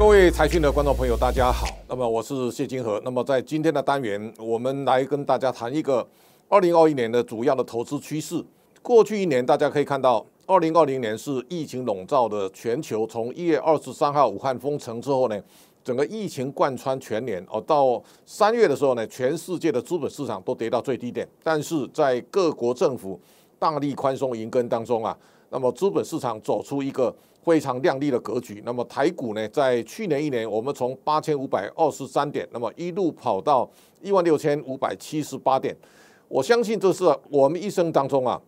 各位财讯的观众朋友，大家好。那么我是谢金河。那么在今天的单元，我们来跟大家谈一个二零二一年的主要的投资趋势。过去一年，大家可以看到，二零二零年是疫情笼罩的全球。从一月二十三号武汉封城之后呢，整个疫情贯穿全年。哦，到三月的时候呢，全世界的资本市场都跌到最低点。但是在各国政府大力宽松银根当中啊，那么资本市场走出一个。非常亮丽的格局。那么台股呢，在去年一年，我们从八千五百二十三点，那么一路跑到一万六千五百七十八点。我相信这是我们一生当中啊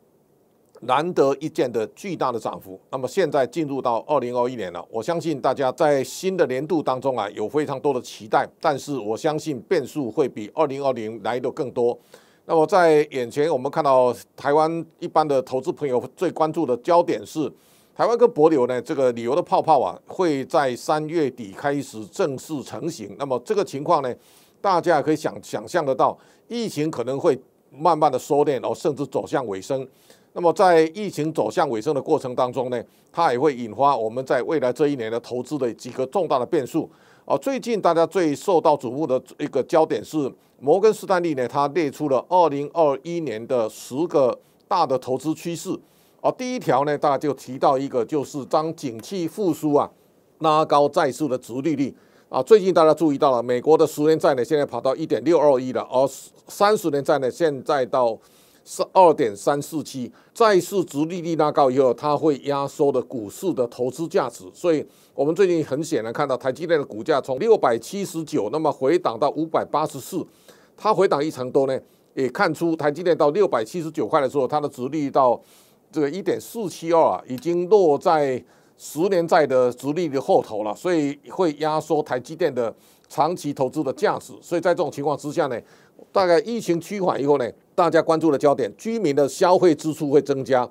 难得一见的巨大的涨幅。那么现在进入到二零二一年了，我相信大家在新的年度当中啊有非常多的期待，但是我相信变数会比二零二零来的更多。那么在眼前，我们看到台湾一般的投资朋友最关注的焦点是。台湾跟博流呢，这个旅游的泡泡啊，会在三月底开始正式成型。那么这个情况呢，大家可以想想象得到，疫情可能会慢慢的收敛，哦，甚至走向尾声。那么在疫情走向尾声的过程当中呢，它也会引发我们在未来这一年的投资的几个重大的变数。哦，最近大家最受到瞩目的一个焦点是摩根士丹利呢，它列出了二零二一年的十个大的投资趋势。哦，第一条呢，大家就提到一个，就是当景气复苏啊，拉高债市的殖利率啊。最近大家注意到了，美国的十年债呢，现在跑到一点六二亿了，而三十年债呢，现在到是二点三四七。债市殖利率拉高以后，它会压缩的股市的投资价值。所以，我们最近很显然看到台积电的股价从六百七十九，那么回档到五百八十四，它回档一成多呢，也看出台积电到六百七十九块的时候，它的殖利率到。这个一点四七二啊，已经落在十年债的直利率后头了，所以会压缩台积电的长期投资的价值。所以在这种情况之下呢，大概疫情趋缓以后呢，大家关注的焦点，居民的消费支出会增加。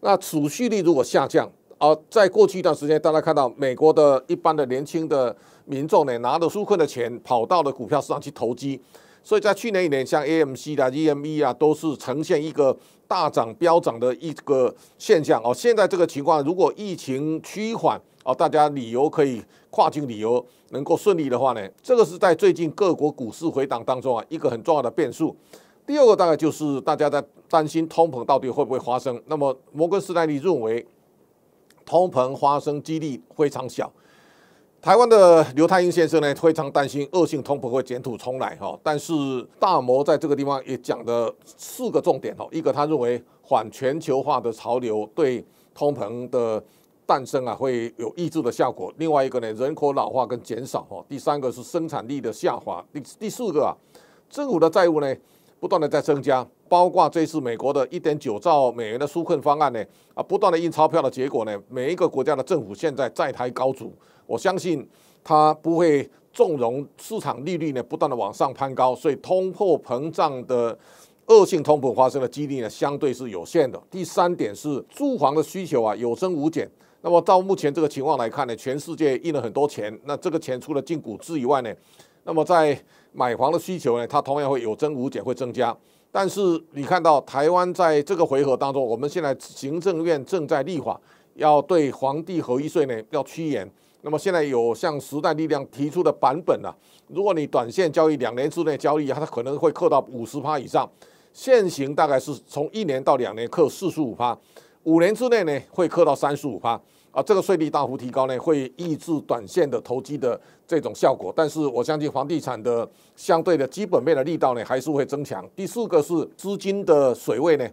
那储蓄率如果下降，而在过去一段时间，大家看到美国的一般的年轻的民众呢，拿着纾困的钱跑到了股票市场去投机。所以在去年一年，像 AMC 的 EME 啊，都是呈现一个大涨飙涨的一个现象哦。现在这个情况，如果疫情趋缓哦，大家旅游可以跨境旅游能够顺利的话呢，这个是在最近各国股市回档当中啊一个很重要的变数。第二个大概就是大家在担心通膨到底会不会发生。那么摩根士丹利认为，通膨发生几率非常小。台湾的刘太英先生呢，非常担心恶性通膨会卷土重来哈。但是大摩在这个地方也讲了四个重点哈。一个他认为反全球化的潮流对通膨的诞生啊会有抑制的效果。另外一个呢，人口老化跟减少哈。第三个是生产力的下滑。第第四个啊，政府的债务呢不断的在增加，包括这次美国的一点九兆美元的纾困方案呢啊不断的印钞票的结果呢，每一个国家的政府现在债台高筑。我相信它不会纵容市场利率呢不断的往上攀高，所以通货膨胀的恶性通膨发生的几率呢相对是有限的。第三点是住房的需求啊有增无减。那么到目前这个情况来看呢，全世界印了很多钱，那这个钱除了进股市以外呢，那么在买房的需求呢，它同样会有增无减会增加。但是你看到台湾在这个回合当中，我们现在行政院正在立法，要对皇帝合一税呢要趋严。那么现在有向时代力量提出的版本啊，如果你短线交易两年之内交易，它可能会扣到五十趴以上。现行大概是从一年到两年扣四十五趴，五年之内呢会扣到三十五趴啊。这个税率大幅提高呢，会抑制短线的投机的这种效果。但是我相信房地产的相对的基本面的力道呢，还是会增强。第四个是资金的水位呢，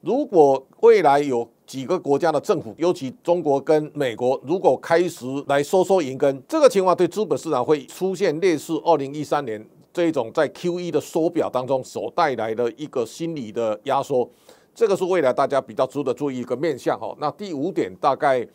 如果未来有。几个国家的政府，尤其中国跟美国，如果开始来收缩银根，这个情况对资本市场会出现类似二零一三年这种在 Q E 的缩表当中所带来的一个心理的压缩，这个是未来大家比较值得注意一个面向哈。那第五点，大概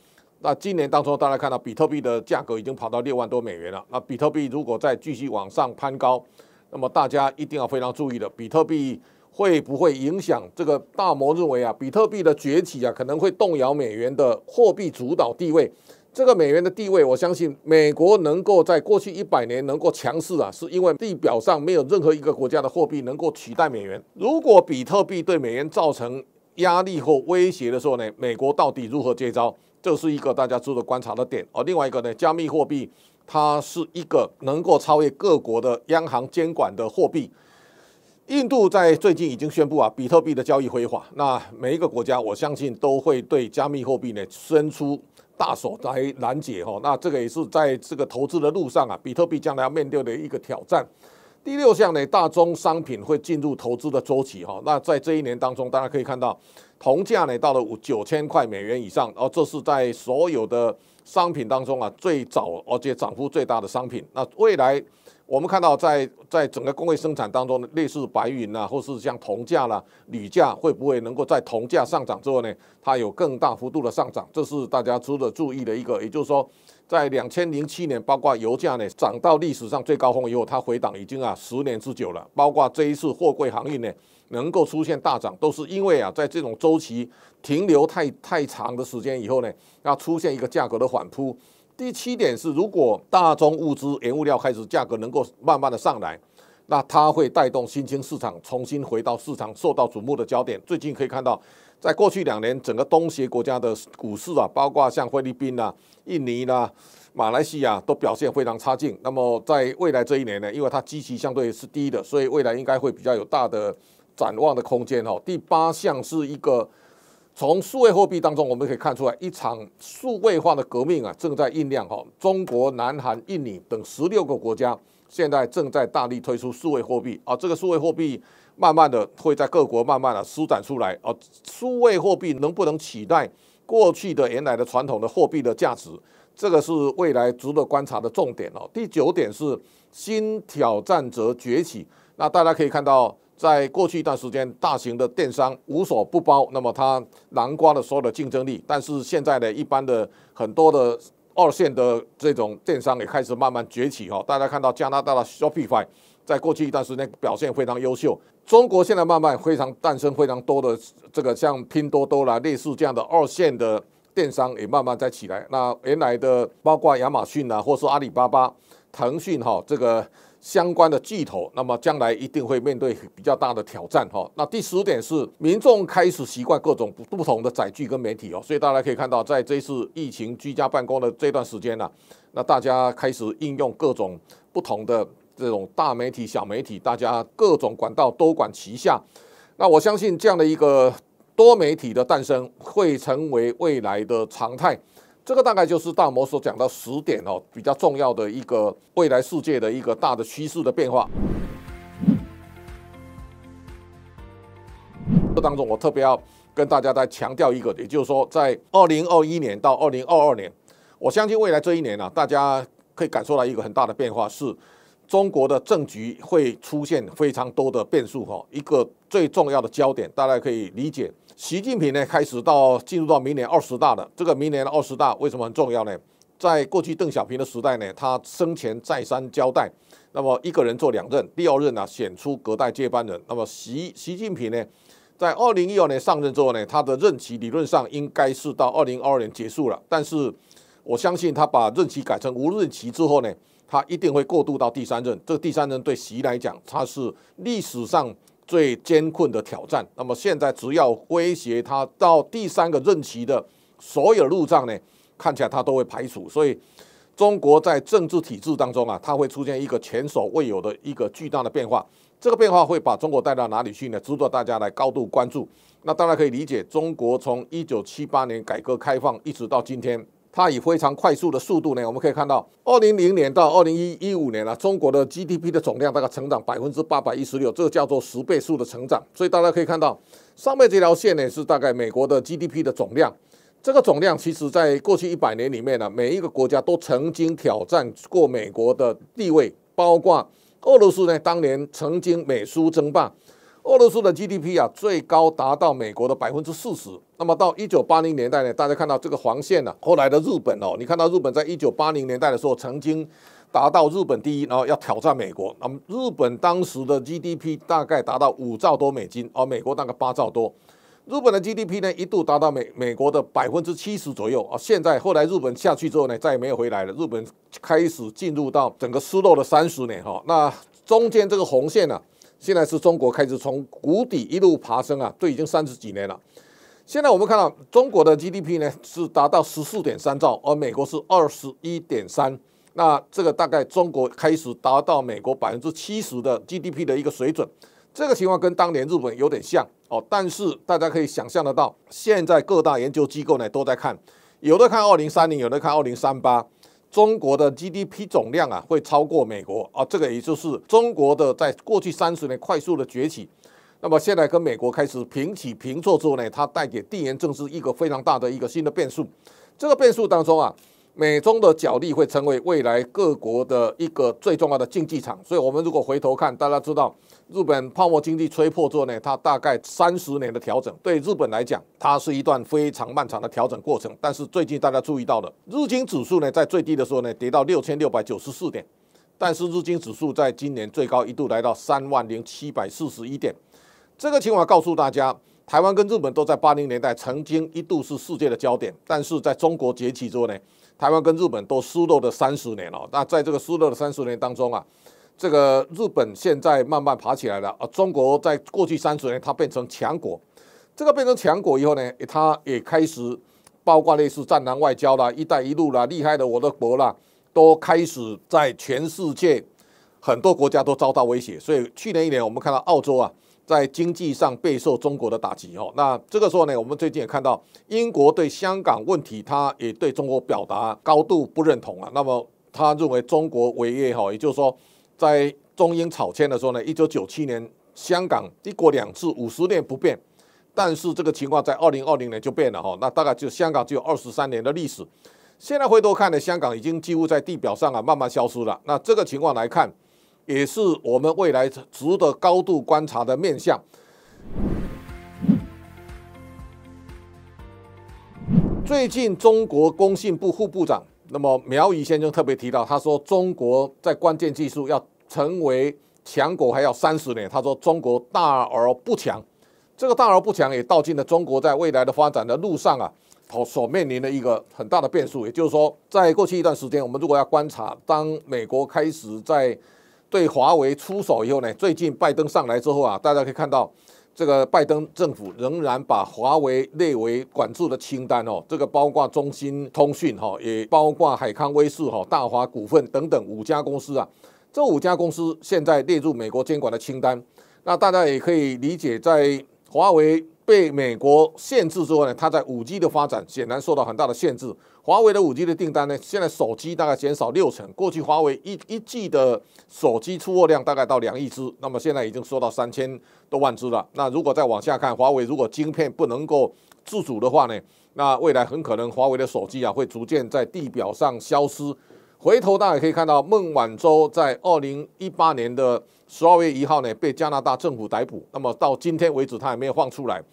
那今年当中，大家看到比特币的价格已经跑到六万多美元了。那比特币如果再继续往上攀高，那么大家一定要非常注意的，比特币。会不会影响这个大摩认为啊，比特币的崛起啊，可能会动摇美元的货币主导地位。这个美元的地位，我相信美国能够在过去一百年能够强势啊，是因为地表上没有任何一个国家的货币能够取代美元。如果比特币对美元造成压力或威胁的时候呢，美国到底如何接招？这是一个大家值得观察的点。而另外一个呢，加密货币。它是一个能够超越各国的央行监管的货币。印度在最近已经宣布啊，比特币的交易非法。那每一个国家，我相信都会对加密货币呢伸出大手来拦截哈。那这个也是在这个投资的路上啊，比特币将来要面对的一个挑战。第六项呢，大宗商品会进入投资的周期哈。那在这一年当中，大家可以看到，铜价呢到了五九千块美元以上，哦，这是在所有的商品当中啊最早而且涨幅最大的商品。那未来。我们看到，在在整个工业生产当中，类似白银啊，或是像铜价啦、铝价，会不会能够在铜价上涨之后呢，它有更大幅度的上涨？这是大家值得注意的一个。也就是说，在两千零七年，包括油价呢涨到历史上最高峰以后，它回档已经啊十年之久了。包括这一次货柜航运呢能够出现大涨，都是因为啊在这种周期停留太太长的时间以后呢，要出现一个价格的反扑。第七点是，如果大宗物资、原物料开始价格能够慢慢的上来，那它会带动新兴市场重新回到市场受到瞩目的焦点。最近可以看到，在过去两年，整个东协国家的股市啊，包括像菲律宾啊、印尼啦、马来西亚都表现非常差劲。那么在未来这一年呢，因为它基期相对是低的，所以未来应该会比较有大的展望的空间哦。第八项是一个。从数位货币当中，我们可以看出来，一场数位化的革命啊，正在酝酿哈。中国、南韩、印尼等十六个国家现在正在大力推出数位货币啊。这个数位货币慢慢的会在各国慢慢的舒展出来啊。数位货币能不能取代过去的原来的传统的货币的价值？这个是未来值得观察的重点哦。第九点是新挑战者崛起，那大家可以看到。在过去一段时间，大型的电商无所不包，那么它囊括了所有的竞争力。但是现在呢，一般的很多的二线的这种电商也开始慢慢崛起哈。大家看到加拿大的 Shopify，在过去一段时间表现非常优秀。中国现在慢慢非常诞生非常多的这个像拼多多啦，类似这样的二线的电商也慢慢在起来。那原来的包括亚马逊啊，或是阿里巴巴、腾讯哈，这个。相关的巨头，那么将来一定会面对比较大的挑战哈。那第十点是民众开始习惯各种不同的载具跟媒体哦，所以大家可以看到，在这次疫情居家办公的这段时间呢，那大家开始应用各种不同的这种大媒体、小媒体，大家各种管道都管齐下。那我相信这样的一个多媒体的诞生，会成为未来的常态。这个大概就是大摩所讲到十点哦，比较重要的一个未来世界的一个大的趋势的变化。这当中，我特别要跟大家再强调一个，也就是说，在二零二一年到二零二二年，我相信未来这一年呢，大家可以感受到一个很大的变化，是中国的政局会出现非常多的变数哈。一个最重要的焦点，大家可以理解。习近平呢，开始到进入到明年二十大了。这个明年的二十大为什么很重要呢？在过去邓小平的时代呢，他生前再三交代，那么一个人做两任，第二任呢选出隔代接班人。那么习习近平呢，在二零一二年上任之后呢，他的任期理论上应该是到二零二二年结束了。但是我相信他把任期改成无任期之后呢，他一定会过渡到第三任。这个第三任对习来讲，他是历史上。最艰困的挑战。那么现在只要威胁他到第三个任期的所有路障呢，看起来他都会排除。所以中国在政治体制当中啊，它会出现一个前所未有的一个巨大的变化。这个变化会把中国带到哪里去呢？值得大家来高度关注。那大家可以理解，中国从一九七八年改革开放一直到今天。它以非常快速的速度呢，我们可以看到，二零零年到二零一一五年了，中国的 GDP 的总量大概成长百分之八百一十六，这个叫做十倍数的成长。所以大家可以看到，上面这条线呢是大概美国的 GDP 的总量。这个总量其实在过去一百年里面呢，每一个国家都曾经挑战过美国的地位，包括俄罗斯呢，当年曾经美苏争霸。俄罗斯的 GDP 啊，最高达到美国的百分之四十。那么到一九八零年代呢，大家看到这个黄线呢，后来的日本哦，你看到日本在一九八零年代的时候曾经达到日本第一，然后要挑战美国。那么日本当时的 GDP 大概达到五兆多美金，而美国大概八兆多。日本的 GDP 呢一度达到美美国的百分之七十左右啊。现在后来日本下去之后呢，再也没有回来了。日本开始进入到整个失落的三十年哈。那中间这个红线呢？现在是中国开始从谷底一路爬升啊，都已经三十几年了。现在我们看到中国的 GDP 呢是达到十四点三兆，而美国是二十一点三，那这个大概中国开始达到美国百分之七十的 GDP 的一个水准，这个情况跟当年日本有点像哦。但是大家可以想象得到，现在各大研究机构呢都在看，有的看二零三零，有的看二零三八，中国的 GDP 总量啊会超过美国啊。这个也就是中国的在过去三十年快速的崛起，那么现在跟美国开始平起平坐之后呢，它带给地缘政治一个非常大的一个新的变数。这个变数当中啊。美中的角力会成为未来各国的一个最重要的竞技场，所以，我们如果回头看，大家知道，日本泡沫经济吹破之后呢，它大概三十年的调整，对日本来讲，它是一段非常漫长的调整过程。但是最近大家注意到了，日经指数呢，在最低的时候呢，跌到六千六百九十四点，但是日经指数在今年最高一度来到三万零七百四十一点。这个情况告诉大家，台湾跟日本都在八零年代曾经一度是世界的焦点，但是在中国崛起之后呢？台湾跟日本都失落了三十年了，那在这个失落的三十年当中啊，这个日本现在慢慢爬起来了啊。中国在过去三十年它变成强国，这个变成强国以后呢，它也开始包括类似战狼外交啦、一带一路啦、厉害的我的国啦，都开始在全世界很多国家都遭到威胁。所以去年一年我们看到澳洲啊。在经济上备受中国的打击哦，那这个时候呢，我们最近也看到英国对香港问题，他也对中国表达高度不认同啊。那么他认为中国违约哈，也就是说，在中英草签的时候呢，一九九七年香港一国两制五十年不变，但是这个情况在二零二零年就变了哈，那大概就香港只有二十三年的历史。现在回头看呢，香港已经几乎在地表上啊慢慢消失了。那这个情况来看。也是我们未来值得高度观察的面向。最近，中国工信部副部长那么苗仪先生特别提到，他说中国在关键技术要成为强国还要三十年。他说中国大而不强，这个大而不强也道尽了中国在未来的发展的路上啊，所所面临的一个很大的变数。也就是说，在过去一段时间，我们如果要观察，当美国开始在对华为出手以后呢，最近拜登上来之后啊，大家可以看到，这个拜登政府仍然把华为列为管制的清单哦。这个包括中兴通讯哈，也包括海康威视哈、大华股份等等五家公司啊。这五家公司现在列入美国监管的清单。那大家也可以理解，在华为。被美国限制之后呢，它在五 G 的发展显然受到很大的限制。华为的五 G 的订单呢，现在手机大概减少六成。过去华为一一季的手机出货量大概到两亿只，那么现在已经缩到三千多万只了。那如果再往下看，华为如果晶片不能够自主的话呢，那未来很可能华为的手机啊会逐渐在地表上消失。回头大家可以看到，孟晚舟在二零一八年的十二月一号呢被加拿大政府逮捕，那么到今天为止他还没有放出来。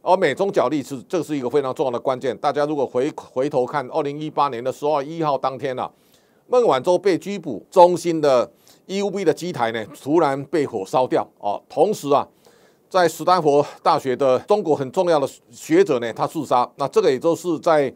而美中角力是这是一个非常重要的关键。大家如果回回头看二零一八年的十二月一号当天啊，孟晚舟被拘捕，中心的 EUV 的机台呢突然被火烧掉哦。同时啊，在斯坦福大学的中国很重要的学者呢他自杀，那这个也就是在。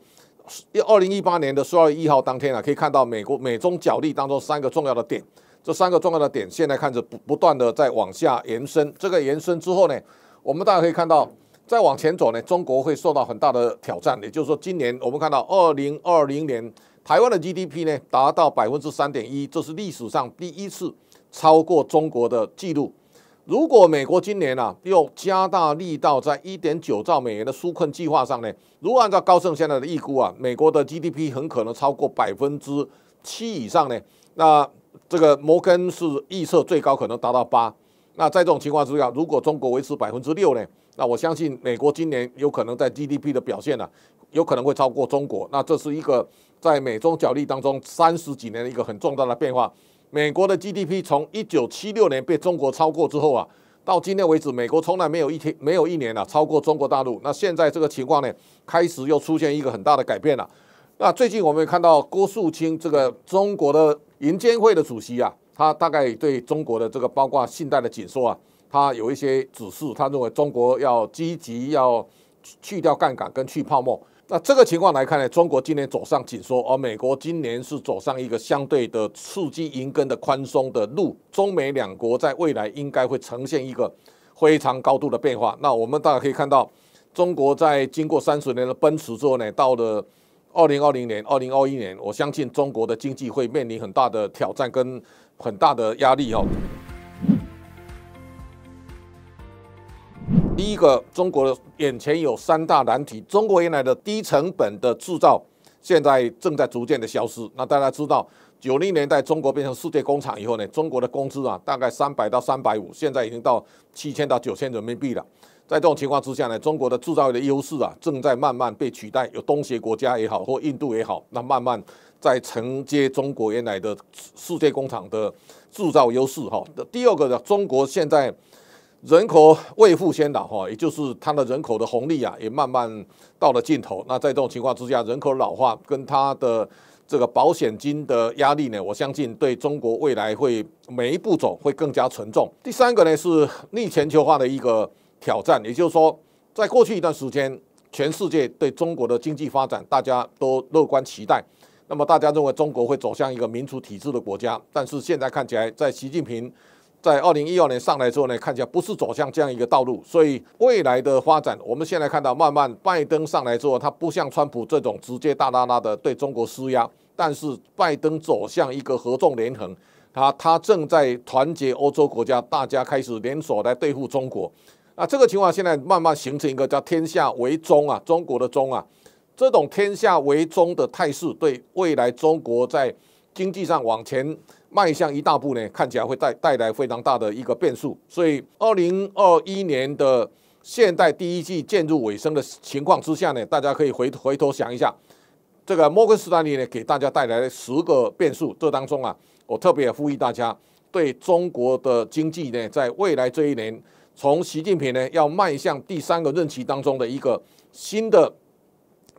二零一八年的十二月一号当天啊，可以看到美国美中角力当中三个重要的点，这三个重要的点现在看着不不断的在往下延伸。这个延伸之后呢，我们大家可以看到，再往前走呢，中国会受到很大的挑战。也就是说，今年我们看到二零二零年台湾的 GDP 呢达到百分之三点一，这是历史上第一次超过中国的记录。如果美国今年啊又加大力道，在一点九兆美元的纾困计划上呢，如果按照高盛现在的预估啊，美国的 GDP 很可能超过百分之七以上呢。那这个摩根是预测最高可能达到八。那在这种情况之下，如果中国维持百分之六呢，那我相信美国今年有可能在 GDP 的表现呢，有可能会超过中国。那这是一个在美中角力当中三十几年的一个很重大的变化。美国的 GDP 从一九七六年被中国超过之后啊，到今天为止，美国从来没有一天没有一年啊超过中国大陆。那现在这个情况呢，开始又出现一个很大的改变了。那最近我们也看到郭树清这个中国的银监会的主席啊，他大概对中国的这个包括信贷的紧缩啊，他有一些指示，他认为中国要积极要去掉杠杆跟去泡沫。那这个情况来看呢，中国今年走上紧缩，而美国今年是走上一个相对的刺激银根的宽松的路。中美两国在未来应该会呈现一个非常高度的变化。那我们大家可以看到，中国在经过三十年的奔驰之后呢，到了二零二零年、二零二一年，我相信中国的经济会面临很大的挑战跟很大的压力哦。第一个，中国的眼前有三大难题。中国原来的低成本的制造，现在正在逐渐的消失。那大家知道，九零年代中国变成世界工厂以后呢，中国的工资啊，大概三百到三百五，现在已经到七千到九千人民币了。在这种情况之下呢，中国的制造业的优势啊，正在慢慢被取代。有东协国家也好，或印度也好，那慢慢在承接中国原来的世界工厂的制造优势哈。第二个呢，中国现在。人口未富先老哈，也就是它的人口的红利啊，也慢慢到了尽头。那在这种情况之下，人口老化跟它的这个保险金的压力呢，我相信对中国未来会每一步走会更加沉重。第三个呢是逆全球化的一个挑战，也就是说，在过去一段时间，全世界对中国的经济发展大家都乐观期待，那么大家认为中国会走向一个民主体制的国家，但是现在看起来，在习近平。在二零一二年上来之后呢，看起来不是走向这样一个道路，所以未来的发展，我们现在看到慢慢拜登上来之后，他不像川普这种直接大大大的对中国施压，但是拜登走向一个合纵连横，他他正在团结欧洲国家，大家开始联手来对付中国。啊，这个情况现在慢慢形成一个叫天下为中啊，中国的中啊，这种天下为中的态势，对未来中国在经济上往前。迈向一大步呢，看起来会带带来非常大的一个变数。所以，二零二一年的现代第一季渐入尾声的情况之下呢，大家可以回回头想一下，这个摩根士丹利呢给大家带来十个变数。这当中啊，我特别呼吁大家对中国的经济呢，在未来这一年，从习近平呢要迈向第三个任期当中的一个新的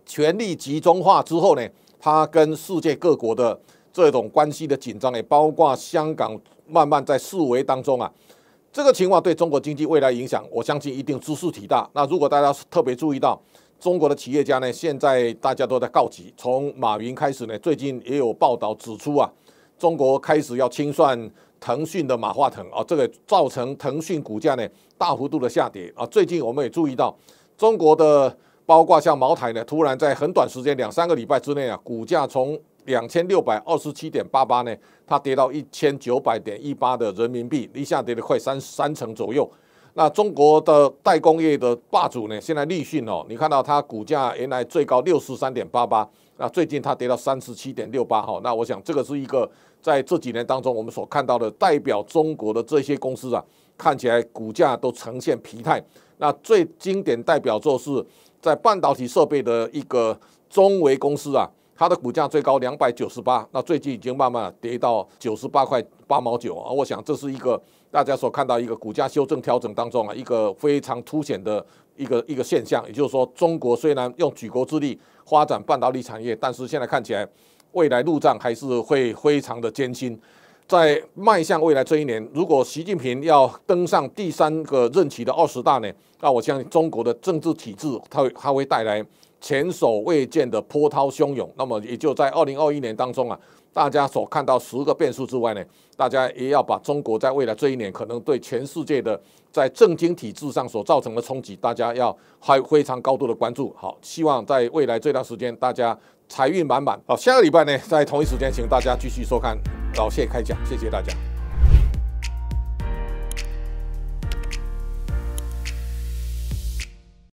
权力集中化之后呢，他跟世界各国的。这种关系的紧张也包括香港慢慢在四维当中啊，这个情况对中国经济未来影响，我相信一定知识体大。那如果大家特别注意到中国的企业家呢，现在大家都在告急，从马云开始呢，最近也有报道指出啊，中国开始要清算腾讯的马化腾啊，这个造成腾讯股价呢大幅度的下跌啊。最近我们也注意到中国的包括像茅台呢，突然在很短时间两三个礼拜之内啊，股价从两千六百二十七点八八呢，它跌到一千九百点一八的人民币，一下跌了快三三成左右。那中国的代工业的霸主呢，现在立讯哦，你看到它股价原来最高六十三点八八，那最近它跌到三十七点六八哈。那我想这个是一个在这几年当中我们所看到的代表中国的这些公司啊，看起来股价都呈现疲态。那最经典代表作是在半导体设备的一个中维公司啊。它的股价最高两百九十八，那最近已经慢慢跌到九十八块八毛九啊！我想这是一个大家所看到一个股价修正调整当中啊，一个非常凸显的一个一个现象。也就是说，中国虽然用举国之力发展半导体产业，但是现在看起来未来路障还是会非常的艰辛。在迈向未来这一年，如果习近平要登上第三个任期的二十大呢，那我相信中国的政治体制，它会它会带来。前所未见的波涛汹涌，那么也就在二零二一年当中啊，大家所看到十个变数之外呢，大家也要把中国在未来这一年可能对全世界的在政经体制上所造成的冲击，大家要还非常高度的关注。好，希望在未来这段时间大家财运满满。好，下个礼拜呢，在同一时间，请大家继续收看老谢开讲，谢谢大家。